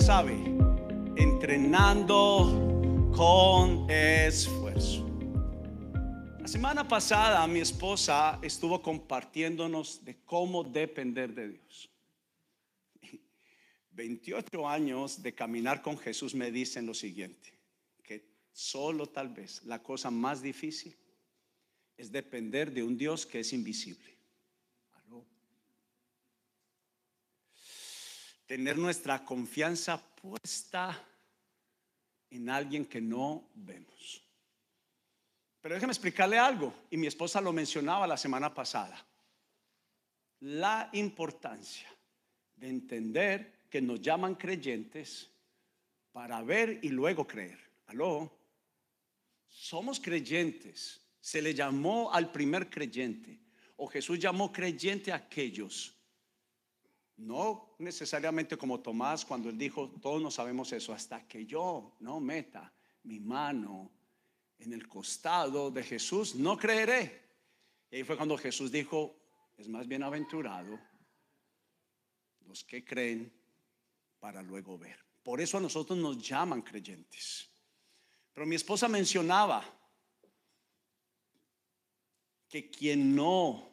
sabe, entrenando con esfuerzo. La semana pasada mi esposa estuvo compartiéndonos de cómo depender de Dios. 28 años de caminar con Jesús me dicen lo siguiente, que solo tal vez la cosa más difícil es depender de un Dios que es invisible. Tener nuestra confianza puesta en alguien que no vemos. Pero déjeme explicarle algo, y mi esposa lo mencionaba la semana pasada. La importancia de entender que nos llaman creyentes para ver y luego creer. Aló, somos creyentes se le llamó al primer creyente, o Jesús llamó creyente a aquellos. No necesariamente como Tomás cuando él dijo, todos no sabemos eso, hasta que yo no meta mi mano en el costado de Jesús, no creeré. Y ahí fue cuando Jesús dijo, es más bienaventurado los que creen para luego ver. Por eso a nosotros nos llaman creyentes. Pero mi esposa mencionaba que quien no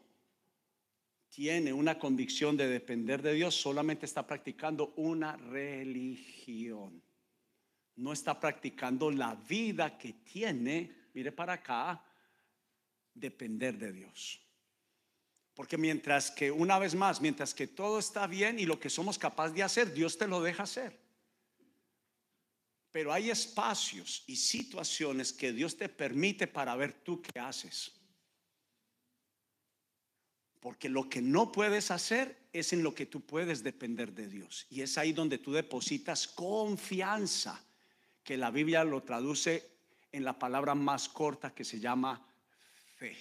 tiene una convicción de depender de Dios solamente está practicando una religión. No está practicando la vida que tiene, mire para acá, depender de Dios. Porque mientras que, una vez más, mientras que todo está bien y lo que somos capaces de hacer, Dios te lo deja hacer. Pero hay espacios y situaciones que Dios te permite para ver tú qué haces. Porque lo que no puedes hacer es en lo que tú puedes depender de Dios. Y es ahí donde tú depositas confianza, que la Biblia lo traduce en la palabra más corta que se llama fe.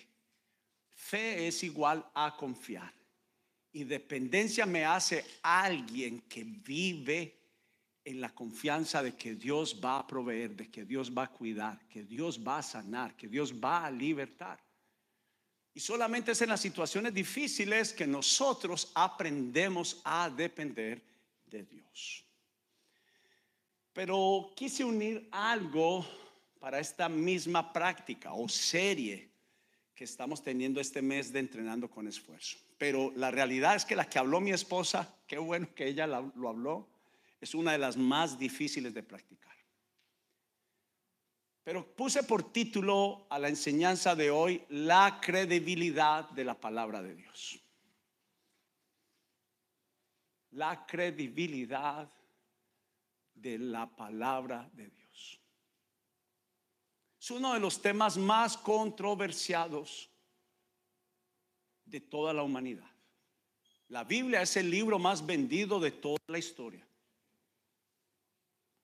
Fe es igual a confiar. Y dependencia me hace alguien que vive en la confianza de que Dios va a proveer, de que Dios va a cuidar, que Dios va a sanar, que Dios va a libertar. Y solamente es en las situaciones difíciles que nosotros aprendemos a depender de Dios. Pero quise unir algo para esta misma práctica o serie que estamos teniendo este mes de entrenando con esfuerzo. Pero la realidad es que la que habló mi esposa, qué bueno que ella lo habló, es una de las más difíciles de practicar. Pero puse por título a la enseñanza de hoy la credibilidad de la palabra de Dios. La credibilidad de la palabra de Dios. Es uno de los temas más controversiados de toda la humanidad. La Biblia es el libro más vendido de toda la historia.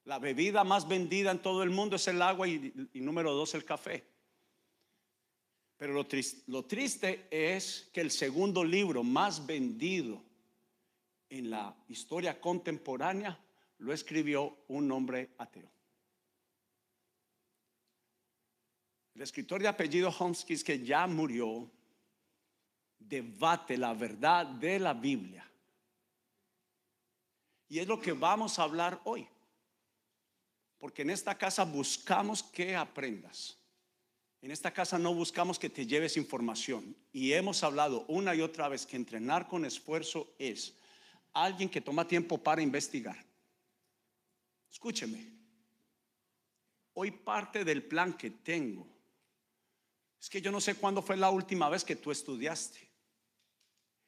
La bebida más vendida en todo el mundo es el agua y, número dos el café. Pero lo triste, lo triste es que el segundo libro más vendido en la historia contemporánea lo escribió un hombre ateo. El escritor de apellido Homskis, que ya murió, debate la verdad de la Biblia. Y es lo que vamos a hablar hoy. Porque en esta casa buscamos que aprendas. En esta casa no buscamos que te lleves información. Y hemos hablado una y otra vez que entrenar con esfuerzo es alguien que toma tiempo para investigar. Escúcheme. Hoy parte del plan que tengo es que yo no sé cuándo fue la última vez que tú estudiaste.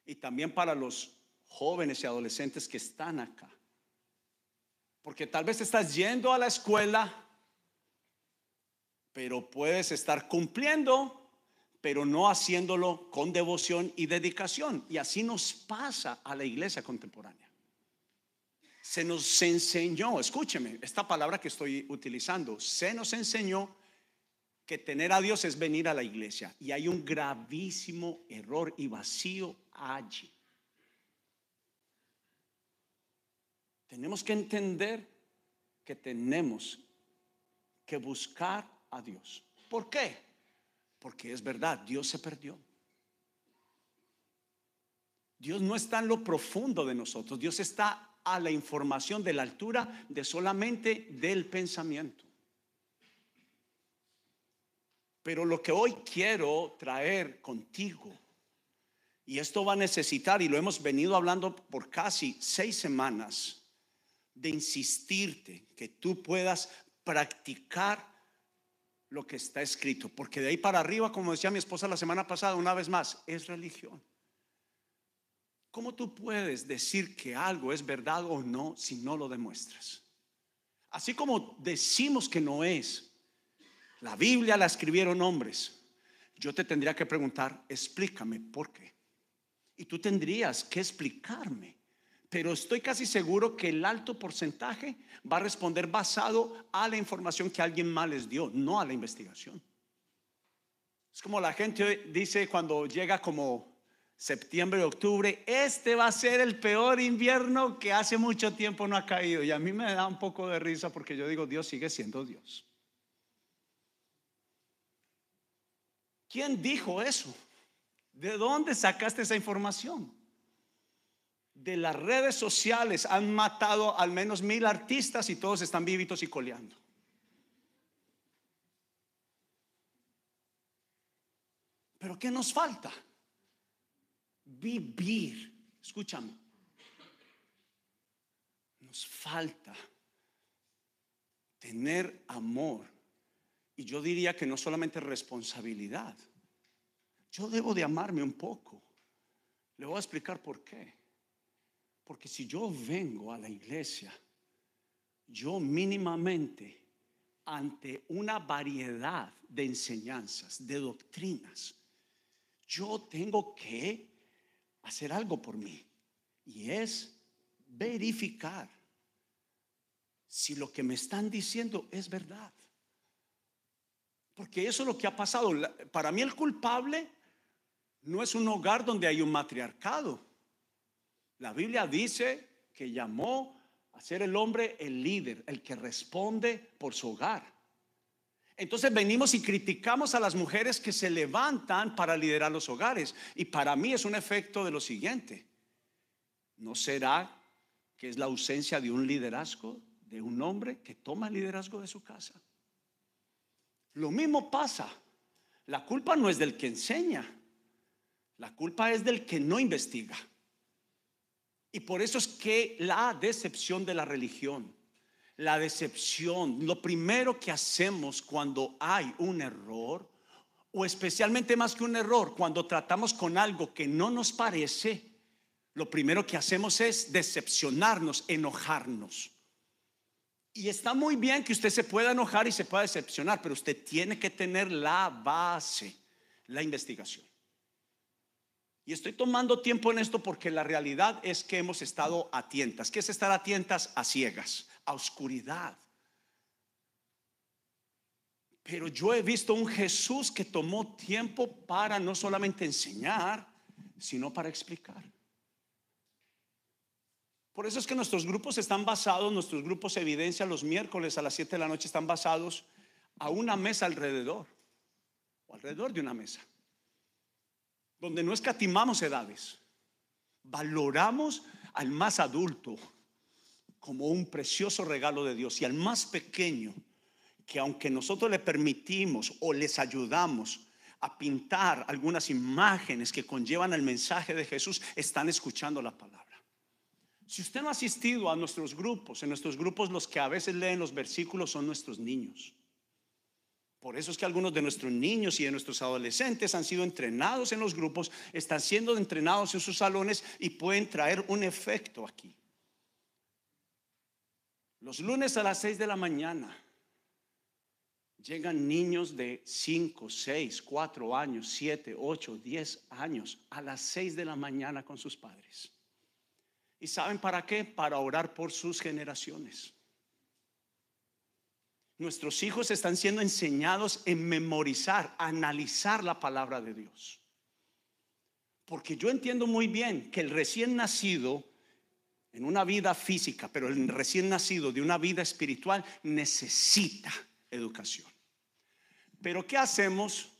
Y también para los jóvenes y adolescentes que están acá. Porque tal vez estás yendo a la escuela, pero puedes estar cumpliendo, pero no haciéndolo con devoción y dedicación. Y así nos pasa a la iglesia contemporánea. Se nos enseñó, escúcheme, esta palabra que estoy utilizando, se nos enseñó que tener a Dios es venir a la iglesia. Y hay un gravísimo error y vacío allí. Tenemos que entender que tenemos que buscar a Dios. ¿Por qué? Porque es verdad, Dios se perdió. Dios no está en lo profundo de nosotros, Dios está a la información de la altura de solamente del pensamiento. Pero lo que hoy quiero traer contigo, y esto va a necesitar, y lo hemos venido hablando por casi seis semanas, de insistirte que tú puedas practicar lo que está escrito, porque de ahí para arriba, como decía mi esposa la semana pasada, una vez más, es religión. ¿Cómo tú puedes decir que algo es verdad o no si no lo demuestras? Así como decimos que no es, la Biblia la escribieron hombres, yo te tendría que preguntar, explícame por qué. Y tú tendrías que explicarme pero estoy casi seguro que el alto porcentaje va a responder basado a la información que alguien más les dio, no a la investigación. Es como la gente dice cuando llega como septiembre, octubre, este va a ser el peor invierno que hace mucho tiempo no ha caído. Y a mí me da un poco de risa porque yo digo, Dios sigue siendo Dios. ¿Quién dijo eso? ¿De dónde sacaste esa información? De las redes sociales han matado al menos mil artistas y todos están vivitos y coleando. Pero ¿qué nos falta? Vivir. Escúchame. Nos falta tener amor. Y yo diría que no solamente responsabilidad. Yo debo de amarme un poco. Le voy a explicar por qué. Porque si yo vengo a la iglesia, yo mínimamente ante una variedad de enseñanzas, de doctrinas, yo tengo que hacer algo por mí. Y es verificar si lo que me están diciendo es verdad. Porque eso es lo que ha pasado. Para mí el culpable no es un hogar donde hay un matriarcado. La Biblia dice que llamó a ser el hombre el líder, el que responde por su hogar. Entonces venimos y criticamos a las mujeres que se levantan para liderar los hogares. Y para mí es un efecto de lo siguiente. ¿No será que es la ausencia de un liderazgo, de un hombre que toma el liderazgo de su casa? Lo mismo pasa. La culpa no es del que enseña. La culpa es del que no investiga. Y por eso es que la decepción de la religión, la decepción, lo primero que hacemos cuando hay un error, o especialmente más que un error, cuando tratamos con algo que no nos parece, lo primero que hacemos es decepcionarnos, enojarnos. Y está muy bien que usted se pueda enojar y se pueda decepcionar, pero usted tiene que tener la base, la investigación. Y estoy tomando tiempo en esto porque la realidad es que hemos estado a tientas. ¿Qué es estar a tientas? A ciegas, a oscuridad. Pero yo he visto un Jesús que tomó tiempo para no solamente enseñar, sino para explicar. Por eso es que nuestros grupos están basados, nuestros grupos evidencia los miércoles a las 7 de la noche están basados a una mesa alrededor, o alrededor de una mesa donde no escatimamos edades, valoramos al más adulto como un precioso regalo de Dios y al más pequeño, que aunque nosotros le permitimos o les ayudamos a pintar algunas imágenes que conllevan el mensaje de Jesús, están escuchando la palabra. Si usted no ha asistido a nuestros grupos, en nuestros grupos los que a veces leen los versículos son nuestros niños. Por eso es que algunos de nuestros niños y de nuestros adolescentes han sido entrenados en los grupos, están siendo entrenados en sus salones y pueden traer un efecto aquí. Los lunes a las 6 de la mañana llegan niños de 5, 6, 4 años, 7, 8, 10 años a las 6 de la mañana con sus padres. ¿Y saben para qué? Para orar por sus generaciones. Nuestros hijos están siendo enseñados en memorizar, analizar la palabra de Dios. Porque yo entiendo muy bien que el recién nacido en una vida física, pero el recién nacido de una vida espiritual necesita educación. Pero ¿qué hacemos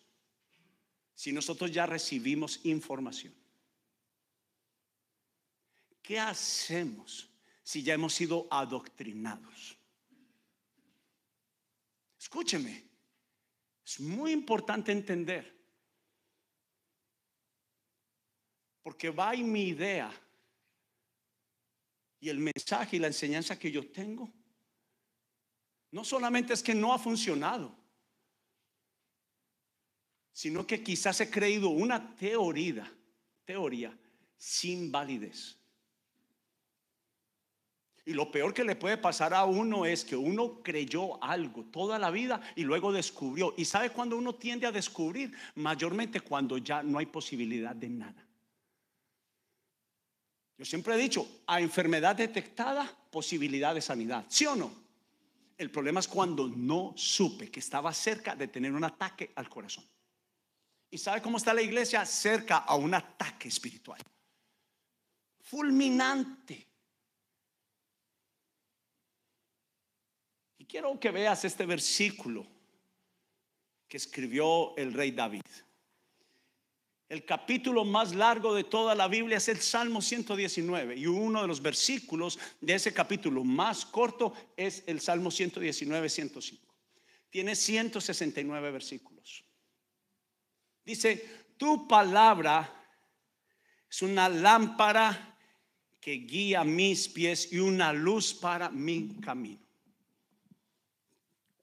si nosotros ya recibimos información? ¿qué hacemos si ya hemos sido adoctrinados? Escúcheme, es muy importante entender, porque va y mi idea y el mensaje y la enseñanza que yo tengo, no solamente es que no ha funcionado, sino que quizás he creído una teoría, teoría sin validez. Y lo peor que le puede pasar a uno es que uno creyó algo toda la vida y luego descubrió. ¿Y sabe cuando uno tiende a descubrir? Mayormente cuando ya no hay posibilidad de nada. Yo siempre he dicho, a enfermedad detectada, posibilidad de sanidad. ¿Sí o no? El problema es cuando no supe que estaba cerca de tener un ataque al corazón. ¿Y sabe cómo está la iglesia? Cerca a un ataque espiritual. Fulminante. Quiero que veas este versículo que escribió el rey David. El capítulo más largo de toda la Biblia es el Salmo 119 y uno de los versículos de ese capítulo más corto es el Salmo 119, 105. Tiene 169 versículos. Dice, tu palabra es una lámpara que guía mis pies y una luz para mi camino.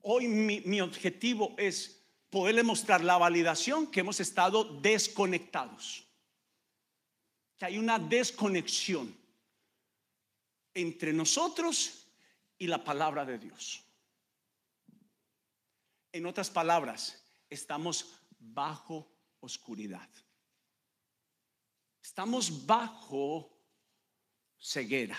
Hoy mi, objetivo es poderle mostrar la validación que hemos estado desconectados. Que hay una desconexión entre nosotros y la palabra de Dios. En otras palabras, estamos bajo oscuridad. Estamos bajo ceguera.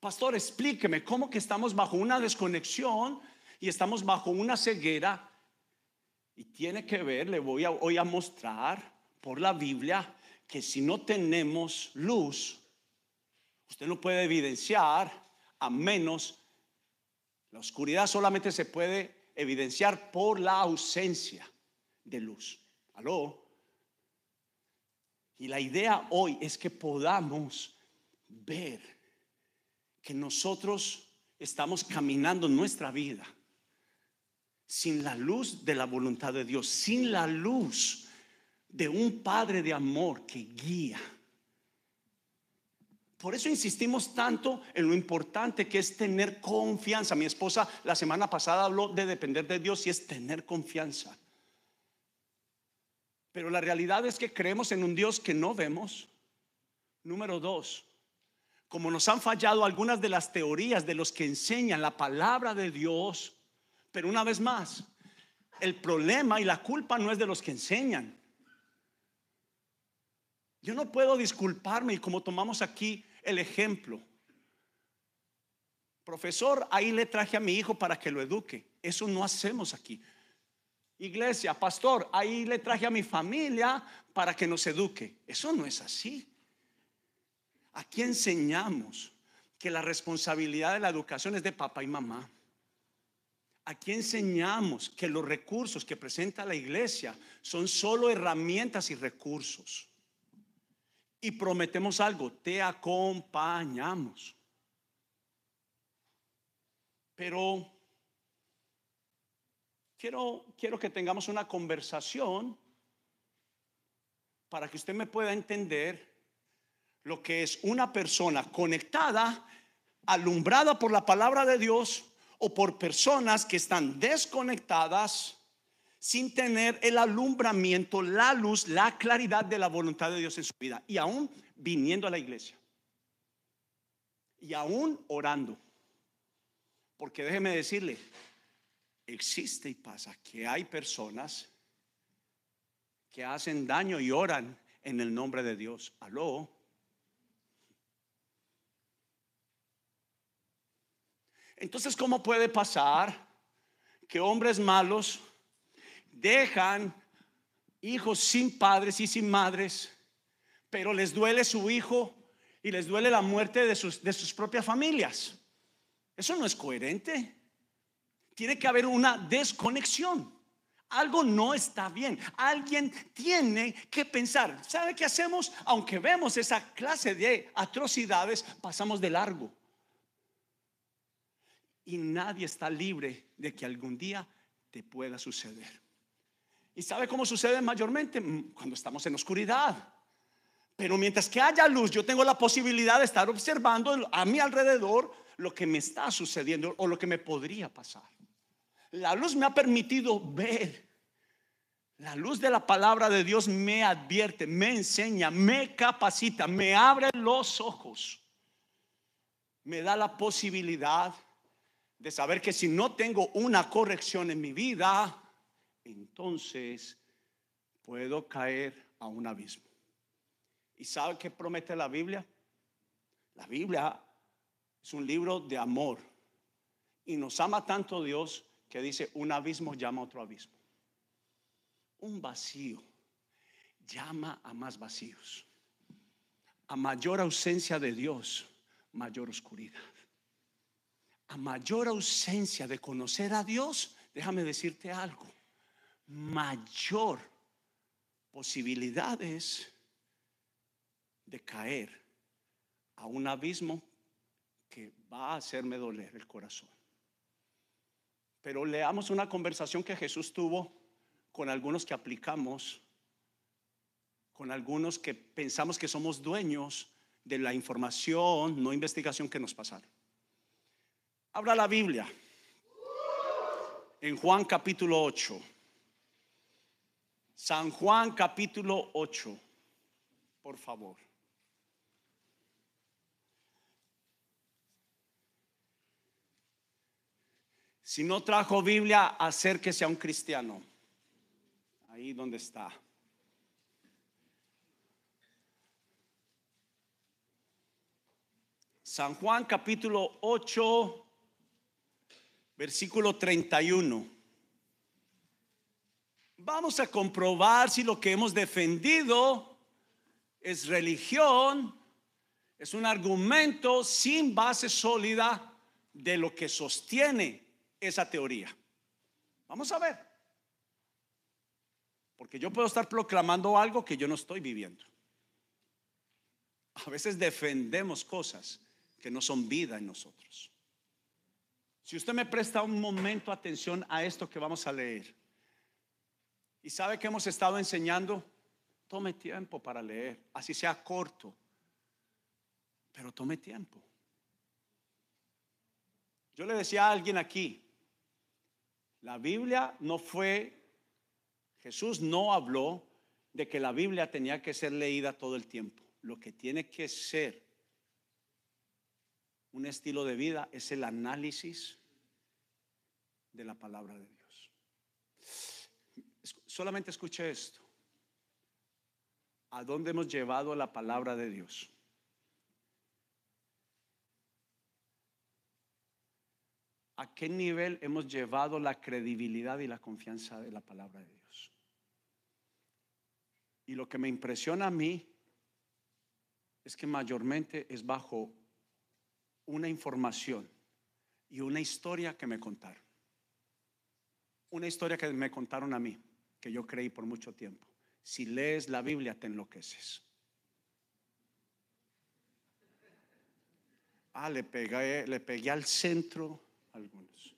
Pastor, explíqueme cómo que estamos bajo una desconexión y estamos bajo una ceguera. Y tiene que ver, le voy a, hoy a mostrar por la Biblia que si no tenemos luz, usted no puede evidenciar a menos, la oscuridad solamente se puede evidenciar por la ausencia de luz. ¿Aló? Y la idea hoy es que podamos ver que nosotros estamos caminando nuestra vida sin la luz de la voluntad de Dios, sin la luz de un Padre de amor que guía. Por eso insistimos tanto en lo importante que es tener confianza. Mi esposa la semana pasada habló de depender de Dios y es tener confianza. Pero la realidad es que creemos en un Dios que no vemos. Número dos, como nos han fallado algunas de las teorías de los que enseñan la palabra de Dios, pero una vez más, el problema y la culpa no es de los que enseñan. Yo no puedo disculparme y como tomamos aquí el ejemplo, profesor, ahí le traje a mi hijo para que lo eduque. Eso no hacemos aquí. Iglesia, pastor, ahí le traje a mi familia para que nos eduque. Eso no es así. Aquí enseñamos que la responsabilidad de la educación es de papá y mamá. Aquí enseñamos que los recursos que presenta la iglesia son solo herramientas y recursos. Y prometemos algo, te acompañamos. Pero quiero, quiero que tengamos una conversación para que usted me pueda entender lo que es una persona conectada, alumbrada por la palabra de Dios o por personas que están desconectadas sin tener el alumbramiento, la luz, la claridad de la voluntad de Dios en su vida y aún viniendo a la iglesia y aún orando. Porque déjeme decirle, existe y pasa que hay personas que hacen daño y oran en el nombre de Dios. Aló. Entonces, ¿cómo puede pasar que hombres malos dejan hijos sin padres y sin madres, pero les duele su hijo y les duele la muerte de sus, de sus propias familias? Eso no es coherente. Tiene que haber una desconexión. algo no está bien. Alguien tiene que pensar. ¿Sabe qué hacemos? Aunque vemos esa clase de atrocidades, pasamos de largo. Y nadie está libre de que algún día te pueda suceder. ¿Y sabe cómo sucede mayormente? Mm, cuando estamos en oscuridad. Pero mientras que haya luz, yo tengo la posibilidad de estar observando a mi alrededor lo que me está sucediendo o lo que me podría pasar. La luz me ha permitido ver. La luz de la palabra de Dios me advierte, me enseña, me capacita, me abre los ojos. Me da la posibilidad de saber que si no tengo una corrección en mi vida, entonces puedo caer a un abismo. ¿Y sabe qué promete la Biblia? La Biblia es un libro de amor. Y nos ama tanto Dios que dice, un abismo llama a otro abismo. Un vacío llama a más vacíos. A mayor ausencia de Dios, mayor oscuridad. A mayor ausencia de conocer a Dios, déjame decirte algo, mayor posibilidades de caer a un abismo que va a hacerme doler el corazón. Pero leamos una conversación que Jesús tuvo con algunos que aplicamos, con algunos que pensamos que somos dueños de la información, no investigación que nos pasaron. Habla la Biblia en Juan capítulo 8. San Juan capítulo 8, por favor. Si no trajo Biblia, acérquese a un cristiano. Ahí donde está. San Juan capítulo 8, versículo 31. Vamos a comprobar si lo que hemos defendido es religión, es un argumento sin base sólida de lo que sostiene esa teoría. Vamos a ver. Porque yo puedo estar proclamando algo que yo no estoy viviendo. A veces defendemos cosas que no son vida en nosotros. Si usted me presta un momento atención a esto que vamos a leer y sabe que hemos estado enseñando, tome tiempo para leer, así sea corto, pero tome tiempo. Yo le decía a alguien aquí, la Biblia no fue, Jesús no habló de que la Biblia tenía que ser leída todo el tiempo. Lo que tiene que ser un estilo de vida es el análisis de la palabra de Dios. Solamente escuche esto. ¿A dónde hemos llevado la palabra de Dios? a qué nivel hemos llevado la credibilidad y la confianza de la palabra de Dios. Y lo que me impresiona a mí es que mayormente es bajo una información y una historia que me contaron. Una historia que me contaron a mí, que yo creí por mucho tiempo. Si lees la Biblia te enloqueces. Ah, le pegué, le pegué al centro algunos.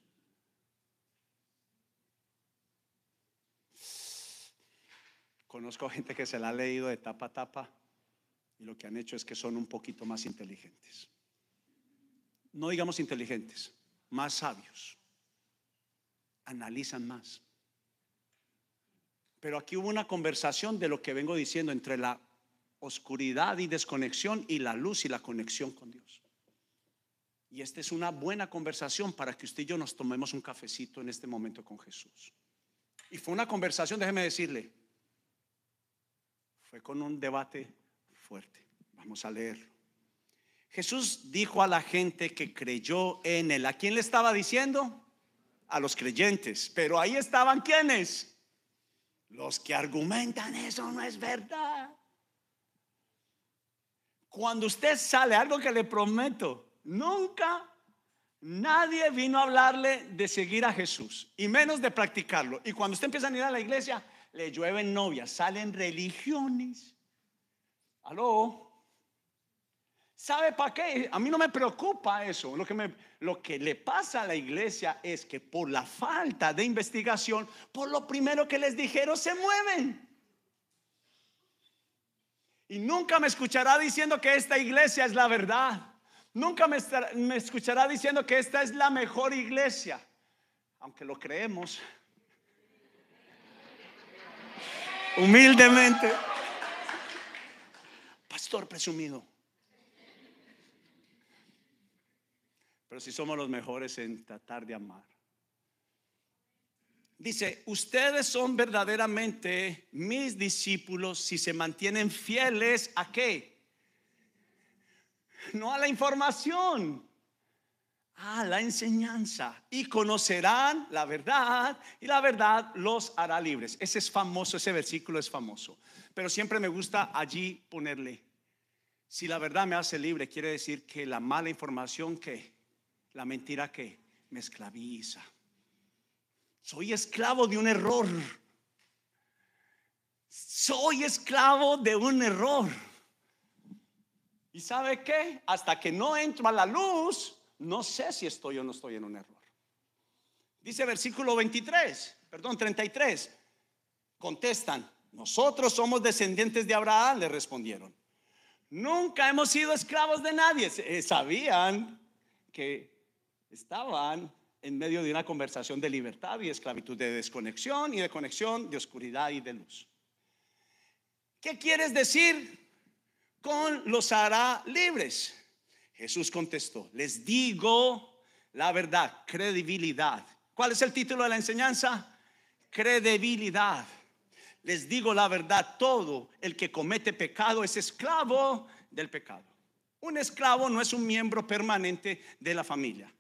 Conozco gente que se la ha leído de tapa a tapa y lo que han hecho es que son un poquito más inteligentes. No digamos inteligentes, más sabios. Analizan más. Pero aquí hubo una conversación de lo que vengo diciendo entre la oscuridad y desconexión y la luz y la conexión con Dios. Y esta es una buena conversación para que usted y yo nos tomemos un cafecito en este momento con Jesús. Y fue una conversación, déjeme decirle, fue con un debate fuerte. Vamos a leerlo. Jesús dijo a la gente que creyó en él. ¿A quién le estaba diciendo? A los creyentes. Pero ahí estaban quienes? Los que argumentan eso no es verdad. Cuando usted sale, algo que le prometo, Nunca Nadie vino a hablarle de seguir a Jesús y menos de practicarlo. Y cuando usted empieza a ir a la iglesia, le llueven novias, salen religiones. Aló. ¿Sabe para qué? A mí no me preocupa eso. Lo que, me, lo que le pasa a la iglesia es que por la falta de investigación, por lo primero que les dijeron, se mueven. Y nunca me escuchará diciendo que esta iglesia es la verdad. Nunca me, me, escuchará diciendo que esta es la mejor iglesia. Aunque lo creemos. Humildemente. Pastor presumido. Pero si somos los mejores en tratar de amar. Dice, ustedes son verdaderamente mis discípulos si se mantienen fieles a qué? No a la información, a la enseñanza. Y conocerán la verdad y la verdad los hará libres. Ese es famoso, ese versículo es famoso. Pero siempre me gusta allí ponerle, si la verdad me hace libre, quiere decir que la mala información que, la mentira que me esclaviza soy esclavo de un error. Soy esclavo de un error. ¿Y sabe qué? Hasta que no entro a la luz, no sé si estoy o no estoy en un error. Dice versículo 23, perdón, 33. Contestan, nosotros somos descendientes de Abraham, le respondieron. Nunca hemos sido esclavos de nadie. Eh, sabían que estaban en medio de una conversación de libertad y esclavitud, de desconexión y de conexión, de oscuridad y de luz. ¿Qué quieres decir con los hará libres? Jesús contestó, les digo la verdad, credibilidad. ¿Cuál es el título de la enseñanza? Credibilidad. Les digo la verdad, todo el que comete pecado es esclavo del pecado. Un esclavo no es un miembro permanente de la familia.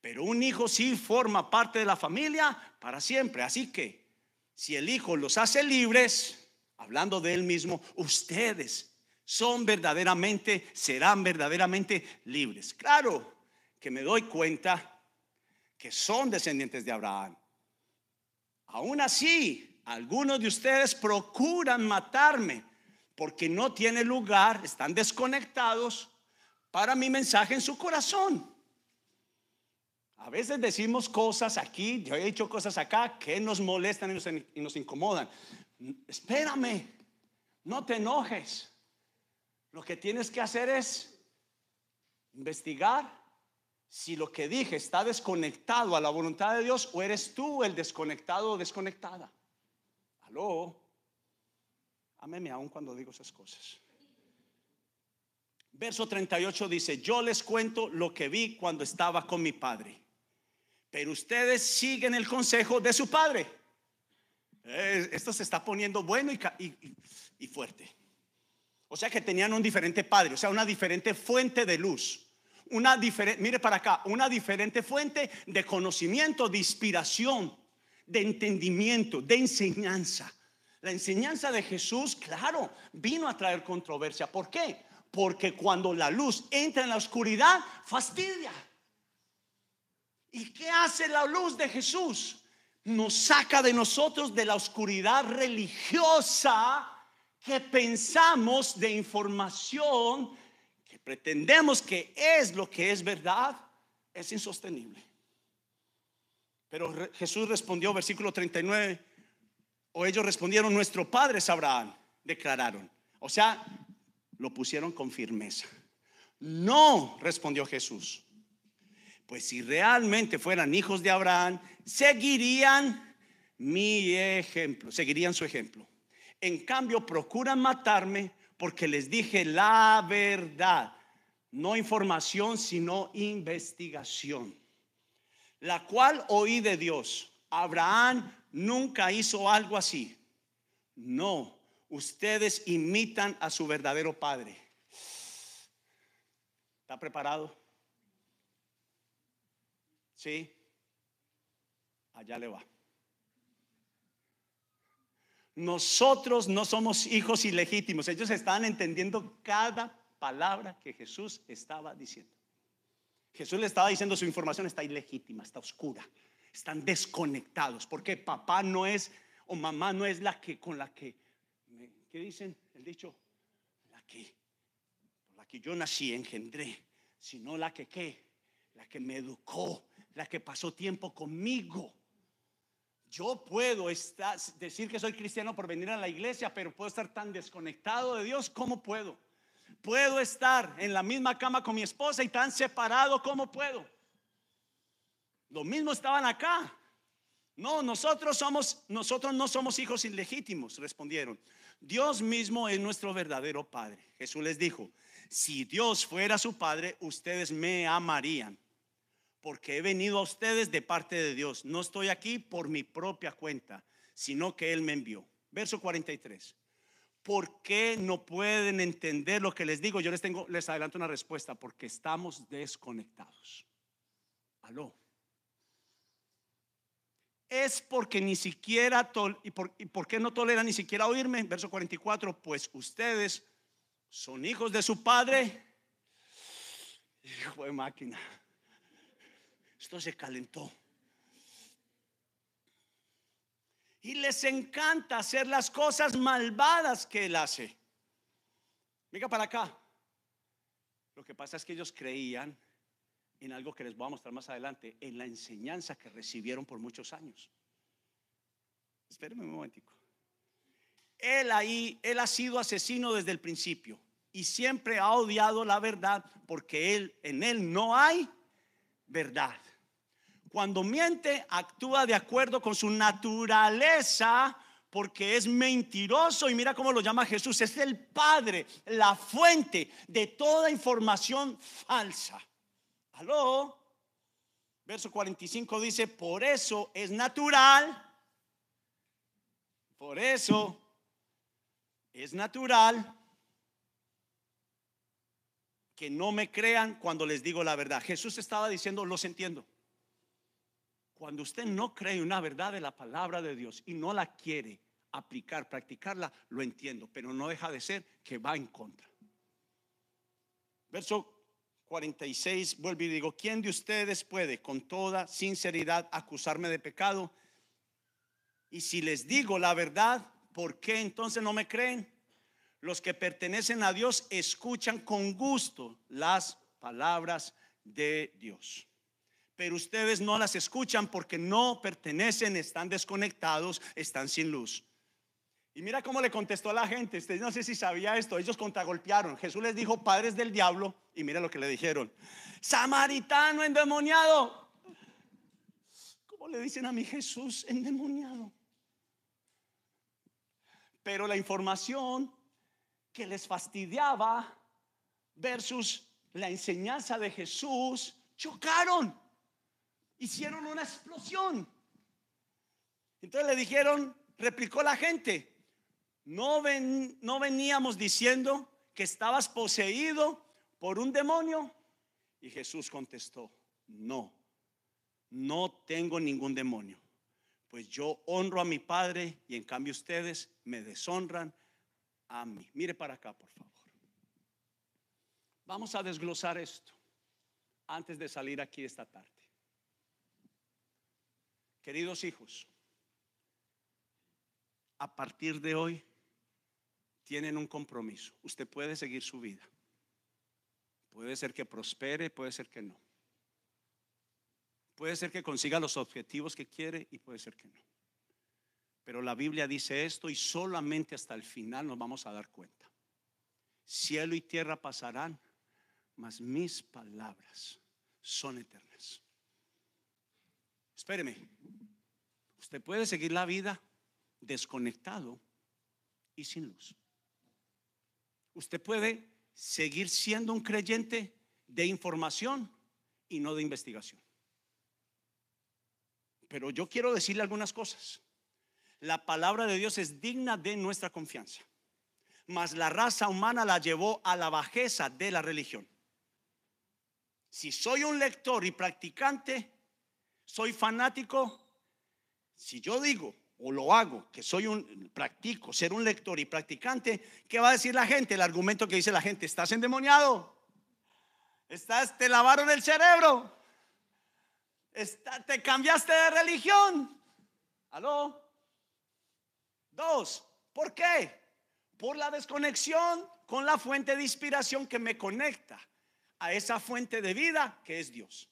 Pero un hijo sí forma parte de la familia para siempre. Así que si el hijo los hace libres, hablando de él mismo, ustedes son verdaderamente, serán verdaderamente libres. Claro que me doy cuenta que son descendientes de Abraham. Aún así, algunos de ustedes procuran matarme porque no tiene lugar, están desconectados para mi mensaje en su corazón. A veces decimos cosas aquí, yo he dicho cosas acá que nos molestan y nos, incomodan. Espérame, no te enojes. Lo que tienes que hacer es investigar si lo que dije está desconectado a la voluntad de Dios o eres tú el desconectado o desconectada. Aló. Ameme aún cuando digo esas cosas. Verso 38 dice, yo les cuento lo que vi cuando estaba con mi padre. Pero ustedes siguen el consejo de su padre. Eh, esto se está poniendo bueno y, fuerte. O sea que tenían un diferente padre, o sea, una diferente fuente de luz. Una diferente, mire para acá, una diferente fuente de conocimiento, de inspiración, de entendimiento, de enseñanza. La enseñanza de Jesús, claro, vino a traer controversia. ¿Por qué? Porque cuando la luz entra en la oscuridad, fastidia. ¿Y qué hace la luz de Jesús? Nos saca de nosotros de la oscuridad religiosa que pensamos de información, que pretendemos que es lo que es verdad, es insostenible. Pero Jesús respondió, versículo 39, o ellos respondieron, nuestro padre es Abraham, declararon. O sea, lo pusieron con firmeza. No, respondió Jesús. Pues si realmente fueran hijos de Abraham, seguirían mi ejemplo, seguirían su ejemplo. En cambio, procuran matarme porque les dije la verdad, no información, sino investigación, la cual oí de Dios. Abraham nunca hizo algo así. No, ustedes imitan a su verdadero padre. ¿Está preparado? Sí, allá le va. Nosotros no somos hijos ilegítimos. Ellos estaban entendiendo cada palabra que Jesús estaba diciendo. Jesús le estaba diciendo su información está ilegítima, está oscura, están desconectados, porque papá no es o mamá no es la que con la que, ¿qué dicen? El dicho, la que, la que yo nací, engendré, sino la que qué, la que me educó, la que pasó tiempo conmigo. Yo puedo estar, decir que soy cristiano por venir a la iglesia, pero puedo estar tan desconectado de Dios, ¿cómo puedo? Puedo estar en la misma cama con mi esposa y tan separado como puedo. Lo mismo estaban acá. No, nosotros somos, nosotros no somos hijos ilegítimos, respondieron. Dios mismo es nuestro verdadero Padre. Jesús les dijo, si Dios fuera su Padre, ustedes me amarían, porque he venido a ustedes de parte de Dios. No estoy aquí por mi propia cuenta, sino que Él me envió. Verso 43. ¿Por qué no pueden entender lo que les digo? Yo les tengo, les adelanto una respuesta, porque estamos desconectados. Aló. Es porque ni siquiera, y, por, ¿y por qué no toleran ni siquiera oírme? Verso 44, pues ustedes son hijos de su padre. Hijo de máquina. Esto se calentó. y les encanta hacer las cosas malvadas que él hace. Venga para acá. Lo que pasa es que ellos creían en algo que les voy a mostrar más adelante, en la enseñanza que recibieron por muchos años. Espérenme un momentico. Él ahí, él ha sido asesino desde el principio y siempre ha odiado la verdad porque él en él no hay verdad. Cuando miente, actúa de acuerdo con su naturaleza porque es mentiroso y mira cómo lo llama Jesús, es el padre, la fuente de toda información falsa. Aló. Verso 45 dice, por eso es natural, por eso es natural que no me crean cuando les digo la verdad. Jesús estaba diciendo, los entiendo. Cuando usted no cree una verdad de la palabra de Dios y no la quiere aplicar, practicarla, lo entiendo, pero no deja de ser que va en contra. Verso 46, vuelvo y digo, ¿quién de ustedes puede con toda sinceridad acusarme de pecado? Y si les digo la verdad, ¿por qué entonces no me creen? Los que pertenecen a Dios escuchan con gusto las palabras de Dios pero ustedes no las escuchan porque no pertenecen, están desconectados, están sin luz. Y mira cómo le contestó a la gente. Usted no sé si sabía esto. Ellos contragolpearon. Jesús les dijo padres del diablo. Y mira lo que le dijeron: Samaritano endemoniado. ¿Cómo le dicen a mi Jesús endemoniado? Pero la información que les fastidiaba versus la enseñanza de Jesús chocaron hicieron una explosión. Entonces le dijeron, replicó la gente, no, ven, no veníamos diciendo que estabas poseído por un demonio. Y Jesús contestó, no, no tengo ningún demonio, pues yo honro a mi Padre y en cambio ustedes me deshonran a mí. Mire para acá, por favor. Vamos a desglosar esto antes de salir aquí esta tarde. Queridos hijos, a partir de hoy tienen un compromiso. Usted puede seguir su vida. Puede ser que prospere, puede ser que no. Puede ser que consiga los objetivos que quiere y puede ser que no. Pero la Biblia dice esto y solamente hasta el final nos vamos a dar cuenta. Cielo y tierra pasarán, mas mis palabras son eternas. Espéreme, usted puede seguir la vida desconectado y sin luz. Usted puede seguir siendo un creyente de información y no de investigación. Pero yo quiero decirle algunas cosas. La palabra de Dios es digna de nuestra confianza, mas la raza humana la llevó a la bajeza de la religión. Si soy un lector y practicante, soy fanático, si yo digo o lo hago, que soy un practico, ser un lector y practicante, ¿qué va a decir la gente? El argumento que dice la gente, estás endemoniado. Estás, te lavaron el cerebro. te cambiaste de religión. ¿Aló? Dos, ¿por qué? Por la desconexión con la fuente de inspiración que me conecta a esa fuente de vida que es Dios.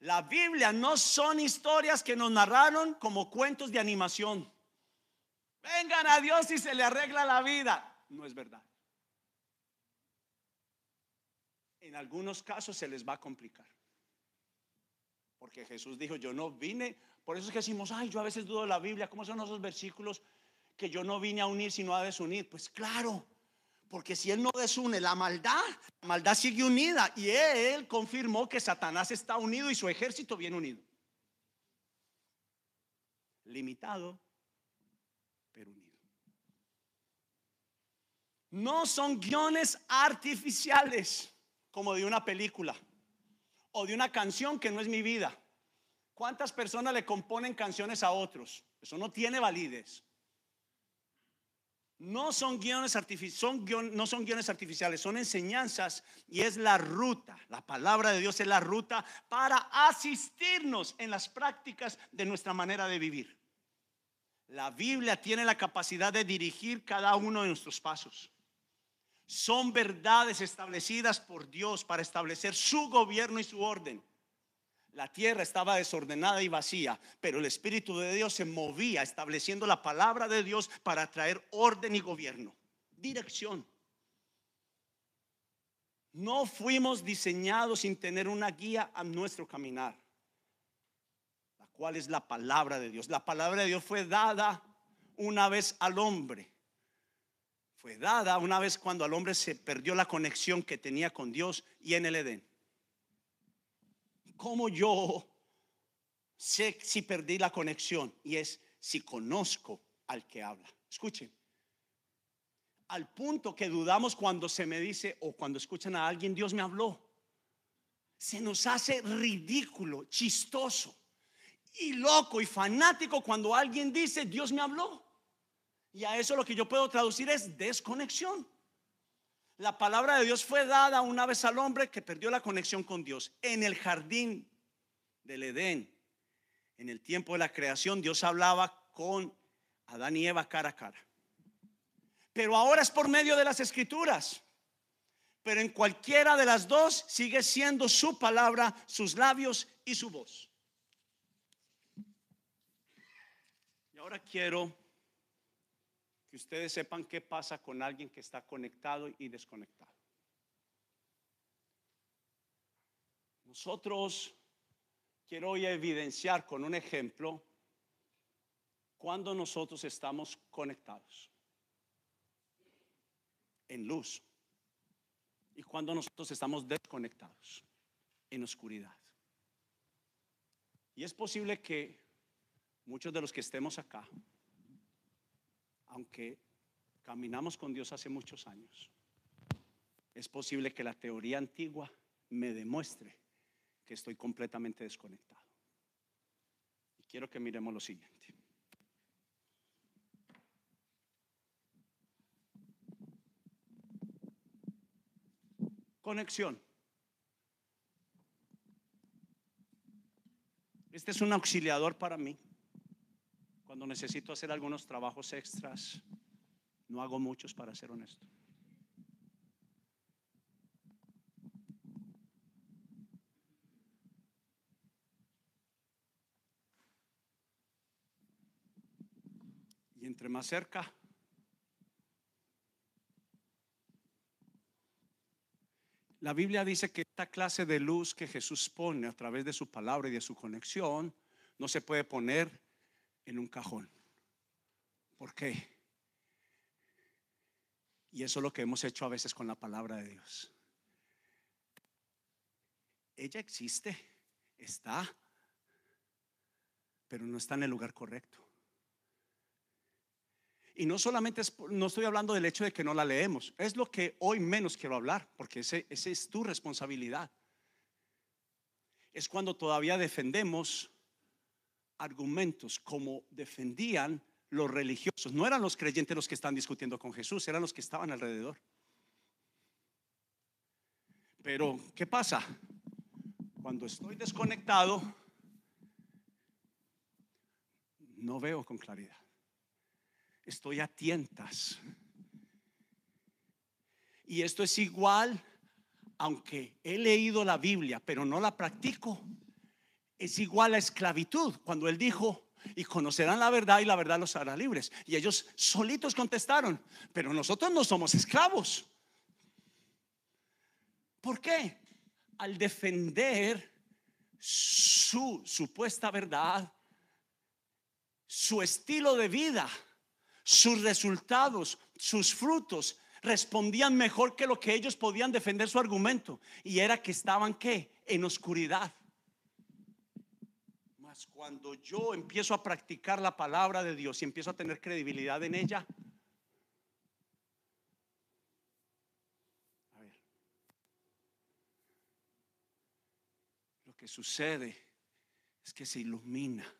La Biblia no son historias que nos narraron como cuentos de animación. Vengan a Dios y se le arregla la vida. No es verdad. En algunos casos se les va a complicar. Porque Jesús dijo, yo no vine, por eso es que decimos, ay, yo a veces dudo de la Biblia, ¿cómo son esos versículos que yo no vine a unir sino a desunir? Pues claro, porque si Él no desune la maldad, la maldad sigue unida. Y Él confirmó que Satanás está unido y su ejército bien unido. Limitado, pero unido. No son guiones artificiales como de una película o de una canción que no es mi vida. ¿Cuántas personas le componen canciones a otros? Eso no tiene validez. No son guiones artificiales, no son guiones artificiales, son enseñanzas y es la ruta. La palabra de Dios es la ruta para asistirnos en las prácticas de nuestra manera de vivir. La Biblia tiene la capacidad de dirigir cada uno de nuestros pasos. Son verdades establecidas por Dios para establecer su gobierno y su orden. La tierra estaba desordenada y vacía, pero el Espíritu de Dios se movía estableciendo la palabra de Dios para traer orden y gobierno, dirección. No fuimos diseñados sin tener una guía a nuestro caminar, la cual es la palabra de Dios. La palabra de Dios fue dada una vez al hombre. Fue dada una vez cuando al hombre se perdió la conexión que tenía con Dios y en el Edén. ¿Cómo yo sé si perdí la conexión? Y es si conozco al que habla. Escuchen. Al punto que dudamos cuando se me dice o cuando escuchan a alguien, Dios me habló. Se nos hace ridículo, chistoso y loco y fanático cuando alguien dice, Dios me habló. Y a eso lo que yo puedo traducir es desconexión. La palabra de Dios fue dada una vez al hombre que perdió la conexión con Dios. En el jardín del Edén, en el tiempo de la creación, Dios hablaba con Adán y Eva cara a cara. Pero ahora es por medio de las escrituras. Pero en cualquiera de las dos sigue siendo su palabra, sus labios y su voz. Y ahora quiero ustedes sepan qué pasa con alguien que está conectado y desconectado. Nosotros quiero hoy evidenciar con un ejemplo cuando nosotros estamos conectados en luz y cuando nosotros estamos desconectados en oscuridad. Y es posible que muchos de los que estemos acá aunque caminamos con Dios hace muchos años, es posible que la teoría antigua me demuestre que estoy completamente desconectado. Y quiero que miremos lo siguiente. Conexión. Este es un auxiliador para mí cuando necesito hacer algunos trabajos extras, no hago muchos para ser honesto. Y entre más cerca, La Biblia dice que esta clase de luz que Jesús pone a través de su palabra y de su conexión no se puede poner en un cajón. ¿Por qué? Y eso es lo que hemos hecho a veces con la palabra de Dios. Ella existe, está, pero no está en el lugar correcto. Y no solamente no estoy hablando del hecho de que no la leemos, es lo que hoy menos quiero hablar, porque ese, esa es tu responsabilidad. Es cuando todavía defendemos argumentos como defendían los religiosos. No eran los creyentes los que están discutiendo con Jesús, eran los que estaban alrededor. Pero, ¿qué pasa? Cuando estoy desconectado, no veo con claridad. Estoy a tientas. Y esto es igual, aunque he leído la Biblia, pero no la practico. Es igual a esclavitud. Cuando él dijo, y conocerán la verdad y la verdad los hará libres. Y ellos solitos contestaron, pero nosotros no somos esclavos. ¿Por qué? Al defender su supuesta verdad, su estilo de vida, sus resultados, sus frutos, respondían mejor que lo que ellos podían defender su argumento. Y era que estaban qué? En oscuridad. Cuando yo empiezo a practicar la palabra de Dios y empiezo a tener credibilidad en ella, que sucede es que se ilumina.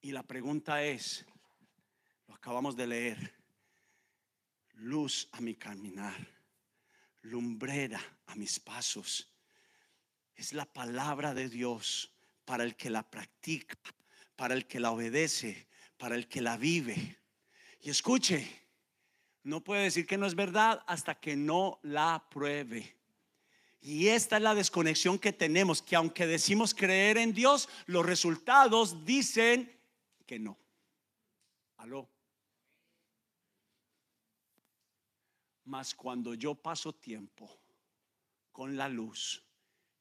Y la pregunta es, lo acabamos de leer, luz a mi caminar, lumbrera a mis pasos. Es la palabra de Dios para el que la practica, para el que la obedece, para el que la vive. Y escuche, no puede decir que no es verdad hasta que no la pruebe. Y esta es la desconexión que tenemos, que aunque decimos creer en Dios, los resultados dicen que no. Aló. Mas cuando yo paso tiempo con la luz,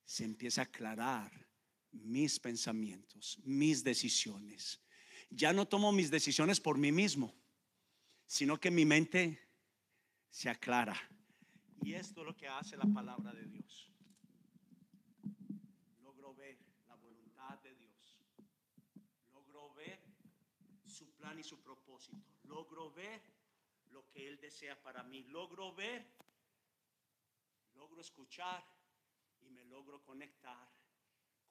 se empieza a aclarar mis pensamientos, mis decisiones. Ya no tomo mis decisiones por mí mismo, sino que mi mente se aclara y esto es lo que hace la palabra de Dios. Logro ver la voluntad de Dios. Logro ver su plan y su propósito. Logro ver lo que Él desea para mí. Logro ver, logro escuchar y me logro conectar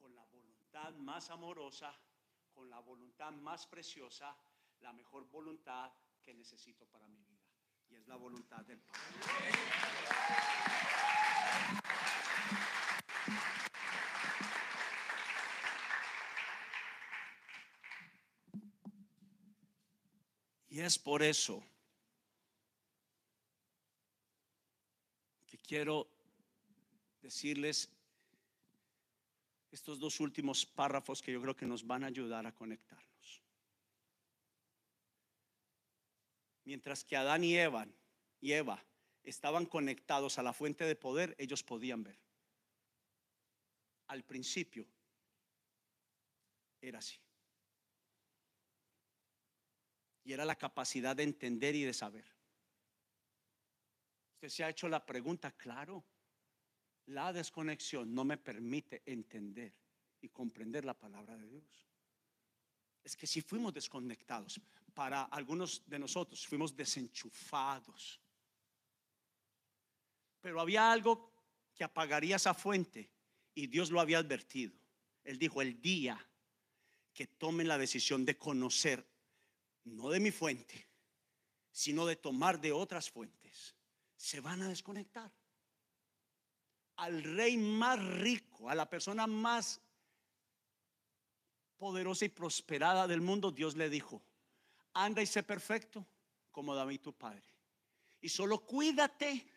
con la voluntad más amorosa, con la voluntad más preciosa, la mejor voluntad que necesito para mi vida y es la voluntad del Padre. Y es por eso que quiero decirles estos dos últimos párrafos que yo creo que nos van a ayudar a conectar. Mientras que Adán y Eva, y Eva estaban conectados a la fuente de poder, ellos podían ver. Al principio era así. Y era la capacidad de entender y de saber. Usted se ha hecho la pregunta, claro, la desconexión no me permite entender y comprender la palabra de Dios. Es que si fuimos desconectados, para algunos de nosotros fuimos desenchufados. Pero había algo que apagaría esa fuente y Dios lo había advertido. Él dijo, el día que tomen la decisión de conocer, no de mi fuente, sino de tomar de otras fuentes, se van a desconectar. Al rey más rico, a la persona más poderosa y prosperada del mundo, Dios le dijo, anda y sé perfecto como David tu padre. Y solo cuídate,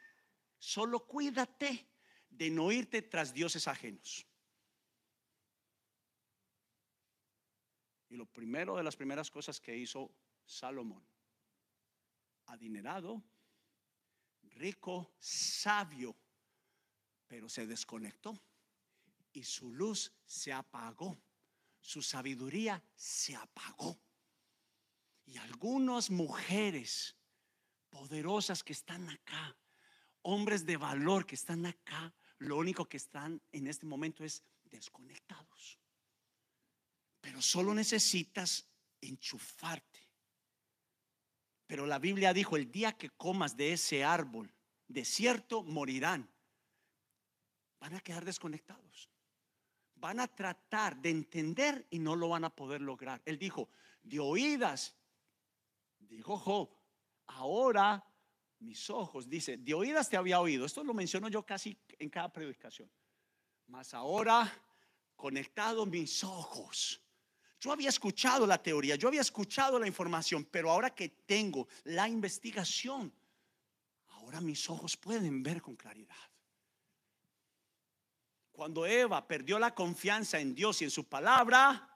solo cuídate de no irte tras dioses ajenos. Y lo primero de las primeras cosas que hizo Salomón, adinerado, rico, sabio, pero se desconectó y su luz se apagó, su sabiduría se apagó. Y algunas mujeres poderosas que están acá, hombres de valor que están acá, lo único que están en este momento es desconectados. Pero solo necesitas enchufarte. Pero la Biblia dijo, el día que comas de ese árbol, de cierto morirán. Van a quedar desconectados. Van a tratar de entender y no lo van a poder lograr. Él dijo, de oídas Dijo Job, ahora mis ojos, dice, de oídas te había oído. Esto lo menciono yo casi en cada predicación. Mas ahora conectado mis ojos. Yo había escuchado la teoría, yo había escuchado la información, pero ahora que tengo la investigación, ahora mis ojos pueden ver con claridad. Cuando Eva perdió la confianza en Dios y en su palabra,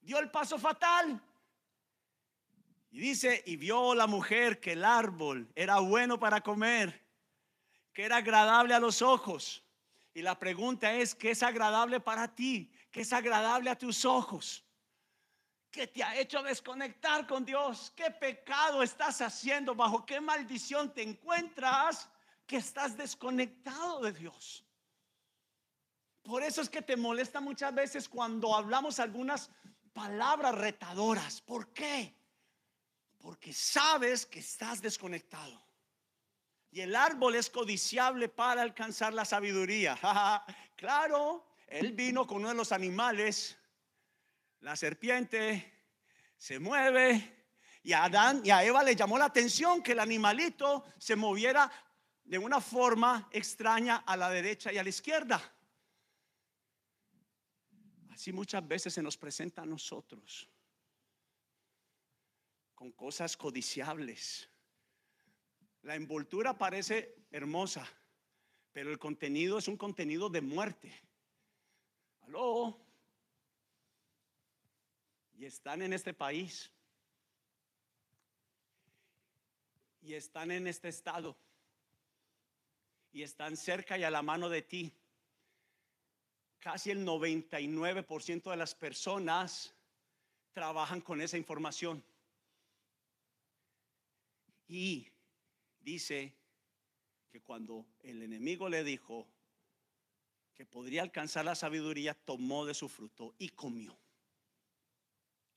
dio el paso fatal. Y dice, y vio la mujer que el árbol era bueno para comer, que era agradable a los ojos. Y la pregunta es, ¿qué es agradable para ti? ¿Qué es agradable a tus ojos? ¿Qué te ha hecho desconectar con Dios? ¿Qué pecado estás haciendo? ¿Bajo qué maldición te encuentras que estás desconectado de Dios? Por eso es que te molesta muchas veces cuando hablamos algunas palabras retadoras. ¿Por qué? Porque sabes que estás desconectado. Y el árbol es codiciable para alcanzar la sabiduría. claro, él vino con uno de los animales, la serpiente, se mueve. Y a Adán y a Eva le llamó la atención que el animalito se moviera de una forma extraña a la derecha y a la izquierda. Así muchas veces se nos presenta a nosotros con cosas codiciables. La envoltura parece hermosa, pero el contenido es un contenido de muerte. Aló. Y están en este país. Y están en este estado. Y están cerca y a la mano de ti. Casi el 99% de las personas trabajan con esa información. Y dice que cuando el enemigo le dijo que podría alcanzar la sabiduría, tomó de su fruto y comió.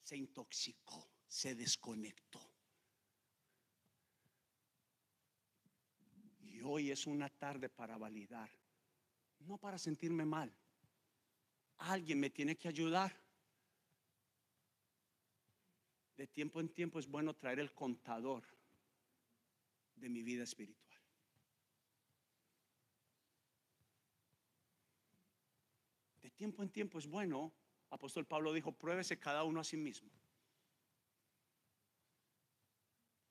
Se intoxicó, se desconectó. Y hoy es una tarde para validar, no para sentirme mal. Alguien me tiene que ayudar. De tiempo en tiempo es bueno traer el contador de mi vida espiritual. De tiempo en tiempo es bueno, apóstol Pablo dijo, pruébese cada uno a sí mismo.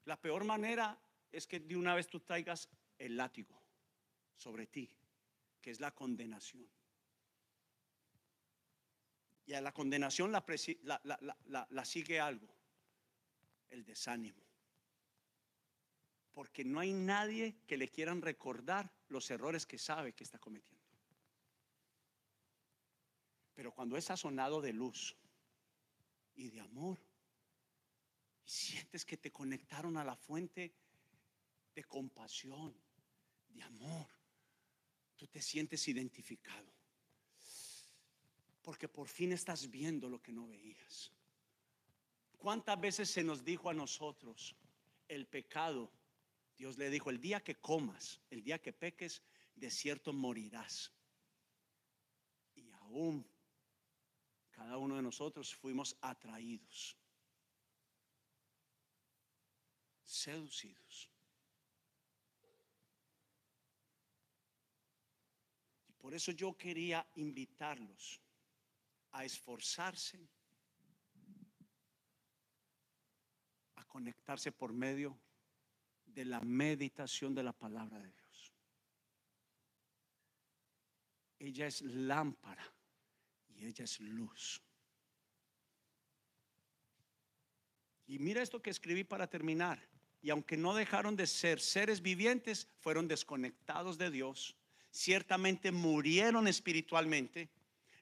La peor manera es que de una vez tú traigas el látigo sobre ti, que es la condenación. Y a la condenación la, sigue algo, el desánimo porque no hay nadie que le quieran recordar los errores que sabe que está cometiendo. Pero cuando es sazonado de luz y de amor, y sientes que te conectaron a la fuente de compasión, de amor, tú te sientes identificado. Porque por fin estás viendo lo que no veías. ¿Cuántas veces se nos dijo a nosotros el pecado Dios le dijo, el día que comas, el día que peques, de cierto morirás. Y aún cada uno de nosotros fuimos atraídos, seducidos. Y por eso yo quería invitarlos a esforzarse, a conectarse por medio de la meditación de la palabra de Dios. Ella es lámpara y ella es luz. Y mira esto que escribí para terminar. Y aunque no dejaron de ser seres vivientes, fueron desconectados de Dios. Ciertamente murieron espiritualmente.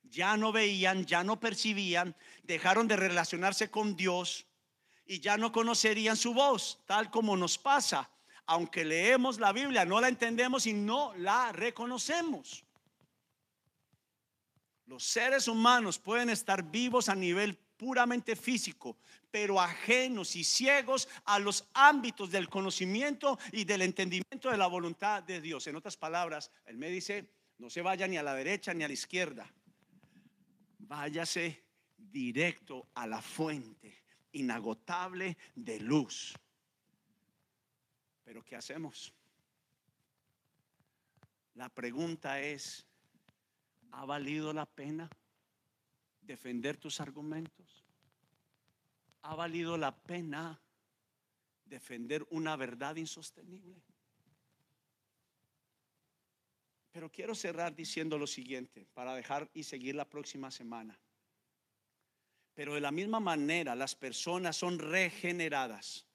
Ya no veían, ya no percibían, dejaron de relacionarse con Dios y ya no conocerían su voz, tal como nos pasa. Aunque leemos la Biblia, no la entendemos y no la reconocemos. Los seres humanos pueden estar vivos a nivel puramente físico, pero ajenos y ciegos a los ámbitos del conocimiento y del entendimiento de la voluntad de Dios. En otras palabras, él me dice, no se vaya ni a la derecha ni a la izquierda, váyase directo a la fuente inagotable de luz. Pero ¿qué hacemos? La pregunta es, ¿ha valido la pena defender tus argumentos? ¿Ha valido la pena defender una verdad insostenible? Pero quiero cerrar diciendo lo siguiente para dejar y seguir la próxima semana. Pero de la misma manera las personas son regeneradas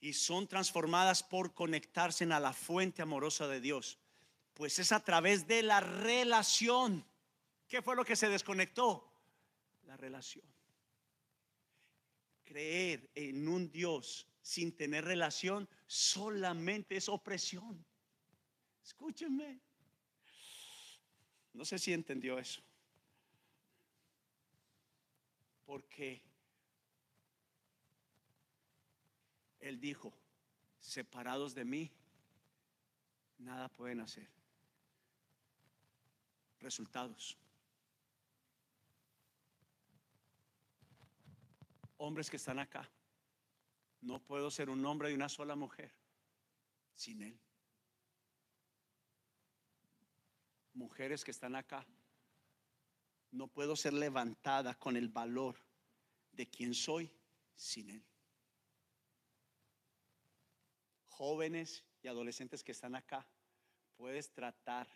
y son transformadas por conectarse a la fuente amorosa de Dios. Pues es a través de la relación. ¿Qué fue lo que se desconectó? La relación. Creer en un Dios sin tener relación solamente es opresión. Escúchenme. No sé si entendió eso. Porque Él dijo, separados de mí, nada pueden hacer. Resultados. Hombres que están acá, no puedo ser un hombre de una sola mujer sin Él. Mujeres que están acá, no puedo ser levantada con el valor de quien soy sin Él. Jóvenes y adolescentes que están acá, puedes tratar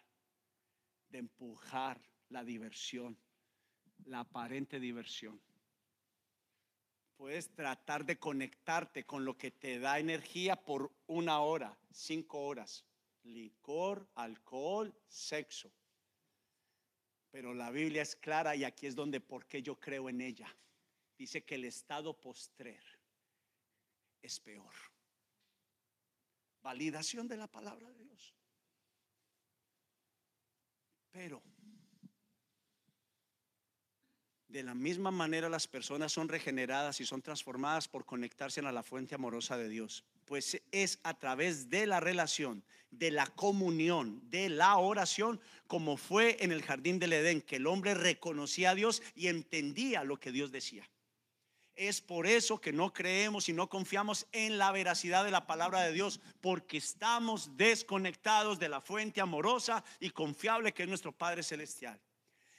de empujar la diversión, la aparente diversión. Puedes tratar de conectarte con lo que te da energía por una hora, cinco horas licor, alcohol, sexo. Pero la Biblia es clara y aquí es donde, porque yo creo en ella. Dice que el estado postrer es peor. Validación de la palabra de Dios. Pero de la misma manera las personas son regeneradas y son transformadas por conectarse a la fuente amorosa de Dios pues es a través de la relación, de la comunión, de la oración, como fue en el jardín del Edén, que el hombre reconocía a Dios y entendía lo que Dios decía. Es por eso que no creemos y no confiamos en la veracidad de la palabra de Dios, porque estamos desconectados de la fuente amorosa y confiable que es nuestro Padre Celestial.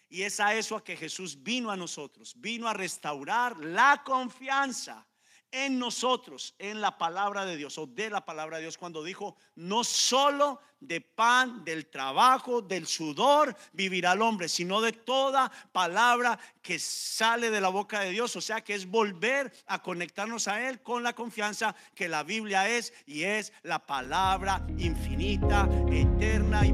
Y es a eso a que Jesús vino a nosotros, vino a restaurar la confianza en nosotros, en la palabra de Dios o de la palabra de Dios, cuando dijo, no solo de pan, del trabajo, del sudor vivirá el hombre, sino de toda palabra que sale de la boca de Dios. O sea que es volver a conectarnos a Él con la confianza que la Biblia es y es la palabra infinita, eterna y